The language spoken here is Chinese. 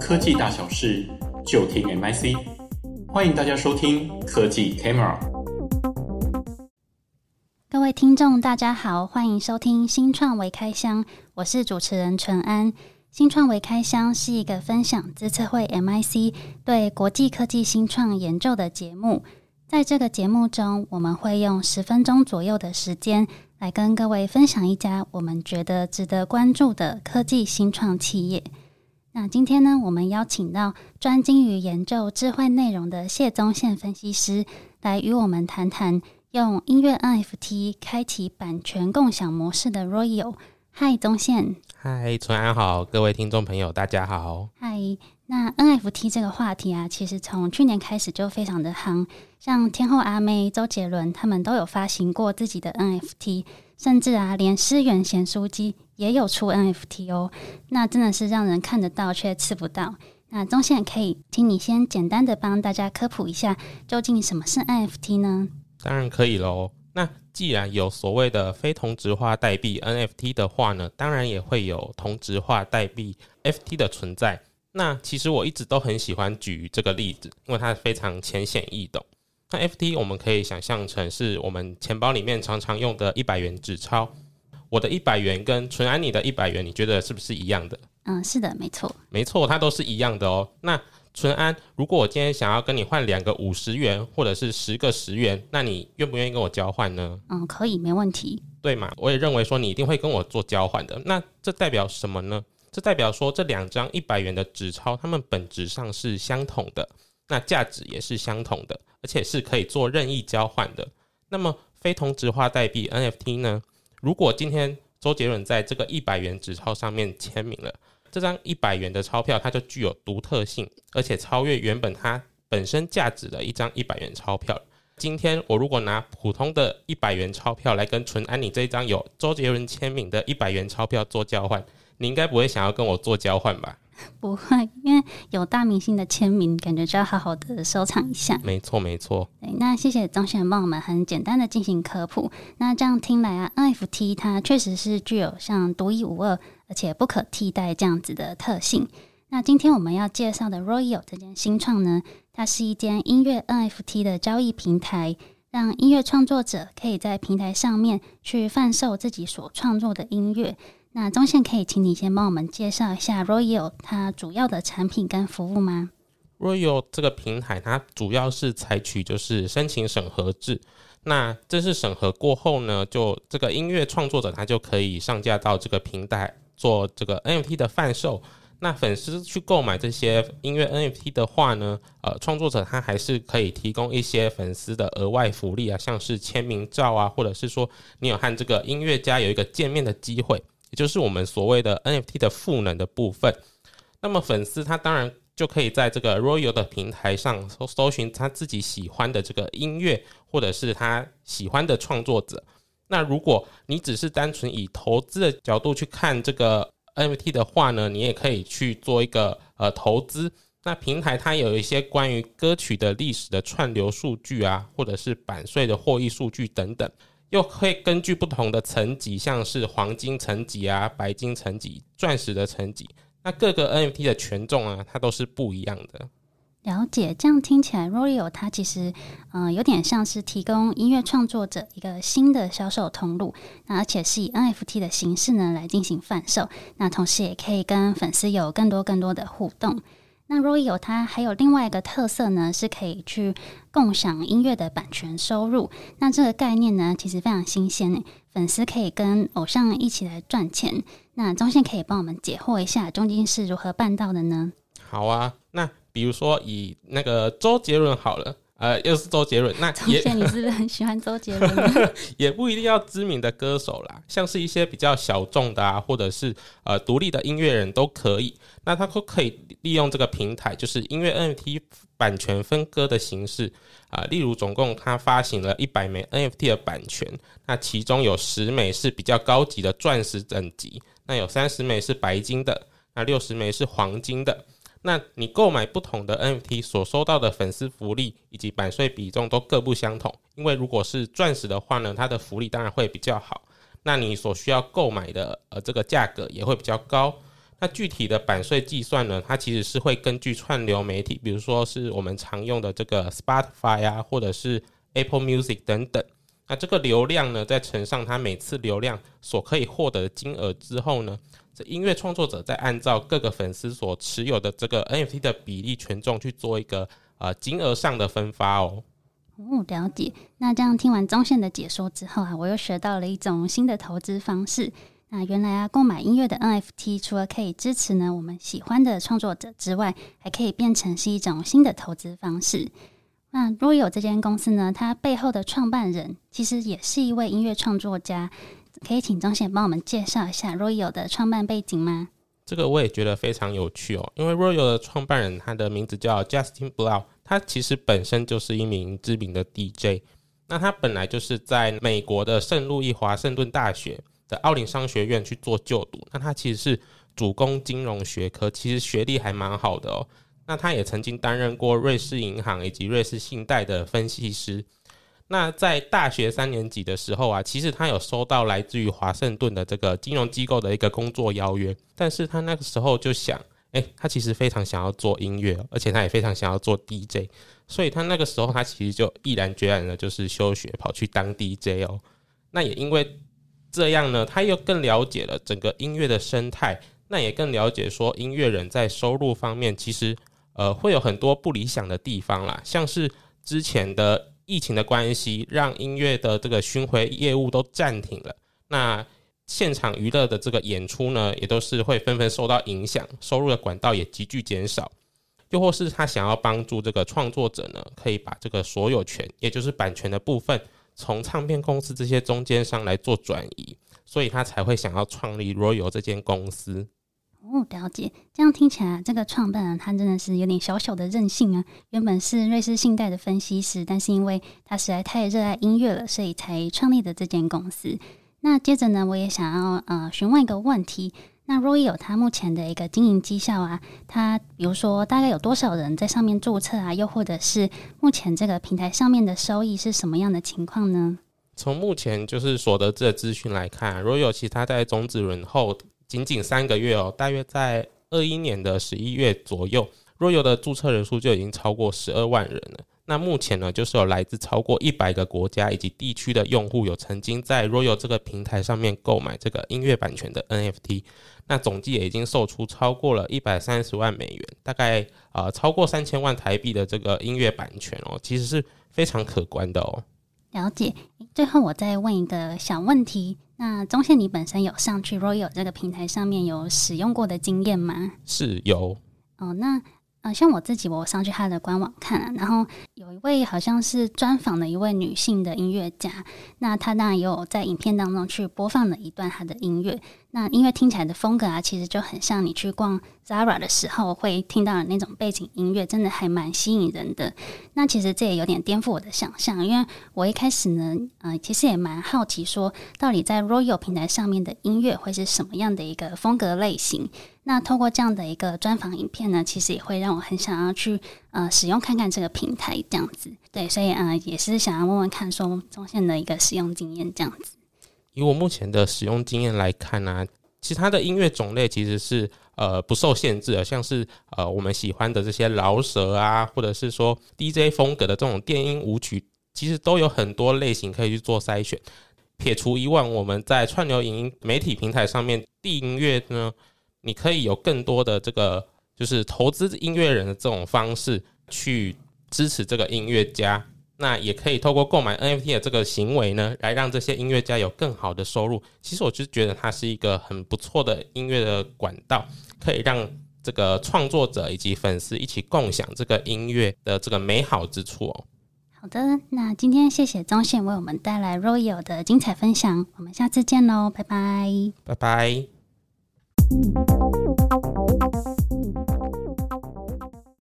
科技大小事，就听 MIC。欢迎大家收听科技 Camera。各位听众，大家好，欢迎收听新创微开箱，我是主持人淳安。新创微开箱是一个分享资策会 MIC 对国际科技新创研究的节目。在这个节目中，我们会用十分钟左右的时间来跟各位分享一家我们觉得值得关注的科技新创企业。那今天呢，我们邀请到专精于研究智慧内容的谢宗宪分析师来与我们谈谈用音乐 NFT 开启版权共享模式的 Royal。嗨，宗宪。嗨，淳安好，各位听众朋友，大家好。嗨，那 NFT 这个话题啊，其实从去年开始就非常的夯，像天后阿妹、周杰伦他们都有发行过自己的 NFT，甚至啊，连思源咸酥鸡也有出 NFT 哦。那真的是让人看得到却吃不到。那中线可以请你先简单的帮大家科普一下，究竟什么是 NFT 呢？当然可以喽。那既然有所谓的非同质化代币 NFT 的话呢，当然也会有同质化代币 FT 的存在。那其实我一直都很喜欢举这个例子，因为它非常浅显易懂。那 FT 我们可以想象成是我们钱包里面常常用的一百元纸钞。我的一百元跟纯安你的一百元，你觉得是不是一样的？嗯，是的，没错，没错，它都是一样的哦。那纯安，如果我今天想要跟你换两个五十元，或者是十个十元，那你愿不愿意跟我交换呢？嗯，可以，没问题。对嘛？我也认为说你一定会跟我做交换的。那这代表什么呢？这代表说这两张一百元的纸钞，它们本质上是相同的，那价值也是相同的，而且是可以做任意交换的。那么非同质化代币 NFT 呢？如果今天周杰伦在这个一百元纸钞上面签名了。这张一百元的钞票，它就具有独特性，而且超越原本它本身价值的一张一百元钞票。今天我如果拿普通的一百元钞票来跟纯安你这一张有周杰伦签名的一百元钞票做交换，你应该不会想要跟我做交换吧？不会，因为有大明星的签名，感觉就要好好的收藏一下。没错，没错。对，那谢谢宗宪帮我们很简单的进行科普。那这样听来啊，NFT 它确实是具有像独一无二。而且不可替代这样子的特性。那今天我们要介绍的 Royal 这间新创呢，它是一间音乐 NFT 的交易平台，让音乐创作者可以在平台上面去贩售自己所创作的音乐。那中线可以请你先帮我们介绍一下 Royal 它主要的产品跟服务吗？Royal 这个平台它主要是采取就是申请审核制。那正式审核过后呢，就这个音乐创作者他就可以上架到这个平台。做这个 NFT 的贩售，那粉丝去购买这些音乐 NFT 的话呢，呃，创作者他还是可以提供一些粉丝的额外福利啊，像是签名照啊，或者是说你有和这个音乐家有一个见面的机会，也就是我们所谓的 NFT 的赋能的部分。那么粉丝他当然就可以在这个 Royal 的平台上搜搜寻他自己喜欢的这个音乐，或者是他喜欢的创作者。那如果你只是单纯以投资的角度去看这个 NFT 的话呢，你也可以去做一个呃投资。那平台它有一些关于歌曲的历史的串流数据啊，或者是版税的获益数据等等，又会根据不同的层级，像是黄金层级啊、白金层级、钻石的层级，那各个 NFT 的权重啊，它都是不一样的。了解，这样听起来，Royio 它其实，嗯、有点像是提供音乐创作者一个新的销售通路，那而且是以 NFT 的形式呢来进行贩售，那同时也可以跟粉丝有更多更多的互动。那 Royio 它还有另外一个特色呢，是可以去共享音乐的版权收入。那这个概念呢，其实非常新鲜诶，粉丝可以跟偶像一起来赚钱。那宗宪可以帮我们解惑一下，中间是如何办到的呢？好啊，比如说以那个周杰伦好了，呃，又是周杰伦，那也宗宪，你是不是很喜欢周杰伦？也不一定要知名的歌手啦，像是一些比较小众的啊，或者是呃独立的音乐人都可以。那他都可以利用这个平台，就是音乐 NFT 版权分割的形式啊、呃。例如，总共他发行了一百枚 NFT 的版权，那其中有十枚是比较高级的钻石等级，那有三十枚是白金的，那六十枚是黄金的。那你购买不同的 NFT 所收到的粉丝福利以及版税比重都各不相同，因为如果是钻石的话呢，它的福利当然会比较好，那你所需要购买的呃这个价格也会比较高。那具体的版税计算呢，它其实是会根据串流媒体，比如说是我们常用的这个 Spotify 啊，或者是 Apple Music 等等。那这个流量呢，再乘上它每次流量所可以获得的金额之后呢，这音乐创作者再按照各个粉丝所持有的这个 NFT 的比例权重去做一个呃金额上的分发哦。哦，了解。那这样听完宗宪的解说之后啊，我又学到了一种新的投资方式。那原来啊，购买音乐的 NFT 除了可以支持呢我们喜欢的创作者之外，还可以变成是一种新的投资方式。那 Royal 这间公司呢，它背后的创办人其实也是一位音乐创作家，可以请宗宪帮我们介绍一下 Royal 的创办背景吗？这个我也觉得非常有趣哦，因为 Royal 的创办人他的名字叫 Justin Blau，他其实本身就是一名知名的 DJ。那他本来就是在美国的圣路易华盛顿大学的奥林商学院去做就读，那他其实是主攻金融学科，其实学历还蛮好的哦。那他也曾经担任过瑞士银行以及瑞士信贷的分析师。那在大学三年级的时候啊，其实他有收到来自于华盛顿的这个金融机构的一个工作邀约，但是他那个时候就想，哎，他其实非常想要做音乐，而且他也非常想要做 DJ，所以他那个时候他其实就毅然决然的就是休学跑去当 DJ 哦。那也因为这样呢，他又更了解了整个音乐的生态，那也更了解说音乐人在收入方面其实。呃，会有很多不理想的地方啦，像是之前的疫情的关系，让音乐的这个巡回业务都暂停了。那现场娱乐的这个演出呢，也都是会纷纷受到影响，收入的管道也急剧减少。又或是他想要帮助这个创作者呢，可以把这个所有权，也就是版权的部分，从唱片公司这些中间商来做转移，所以他才会想要创立 Royal 这间公司。哦，了解。这样听起来，这个创办人他真的是有点小小的任性啊。原本是瑞士信贷的分析师，但是因为他实在太热爱音乐了，所以才创立的这间公司。那接着呢，我也想要呃询问一个问题。那 Royal 他目前的一个经营绩效啊，他比如说大概有多少人在上面注册啊？又或者是目前这个平台上面的收益是什么样的情况呢？从目前就是所得这资讯来看，Royal 其他在种子轮后。仅仅三个月哦，大约在二一年的十一月左右，Royal 的注册人数就已经超过十二万人了。那目前呢，就是有来自超过一百个国家以及地区的用户，有曾经在 Royal 这个平台上面购买这个音乐版权的 NFT。那总计也已经售出超过了一百三十万美元，大概呃超过三千万台币的这个音乐版权哦，其实是非常可观的哦。了解。最后我再问一个小问题。那中线，你本身有上去 Royal 这个平台上面有使用过的经验吗？是有。哦，那呃，像我自己，我上去他的官网看啊，然后有一位好像是专访的一位女性的音乐家，那她当然也有在影片当中去播放了一段她的音乐。那音乐听起来的风格啊，其实就很像你去逛 Zara 的时候会听到的那种背景音乐，真的还蛮吸引人的。那其实这也有点颠覆我的想象，因为我一开始呢，呃，其实也蛮好奇，说到底在 Royal 平台上面的音乐会是什么样的一个风格类型。那透过这样的一个专访影片呢，其实也会让我很想要去呃使用看看这个平台这样子。对，所以呃也是想要问问看，说中线的一个使用经验这样子。以我目前的使用经验来看呢、其他的音乐种类其实是呃不受限制的，像是呃我们喜欢的这些饶舌啊，或者是说 DJ 风格的这种电音舞曲，其实都有很多类型可以去做筛选。撇除以往我们在串流影音媒体平台上面订阅呢，你可以有更多的这个就是投资音乐人的这种方式去支持这个音乐家。那也可以透过购买 NFT 的这个行为呢，来让这些音乐家有更好的收入。其实我就觉得它是一个很不错的音乐的管道，可以让这个创作者以及粉丝一起共享这个音乐的这个美好之处哦。好的，那今天谢谢宗宪为我们带来 Royal 的精彩分享，我们下次见喽，拜拜，拜拜。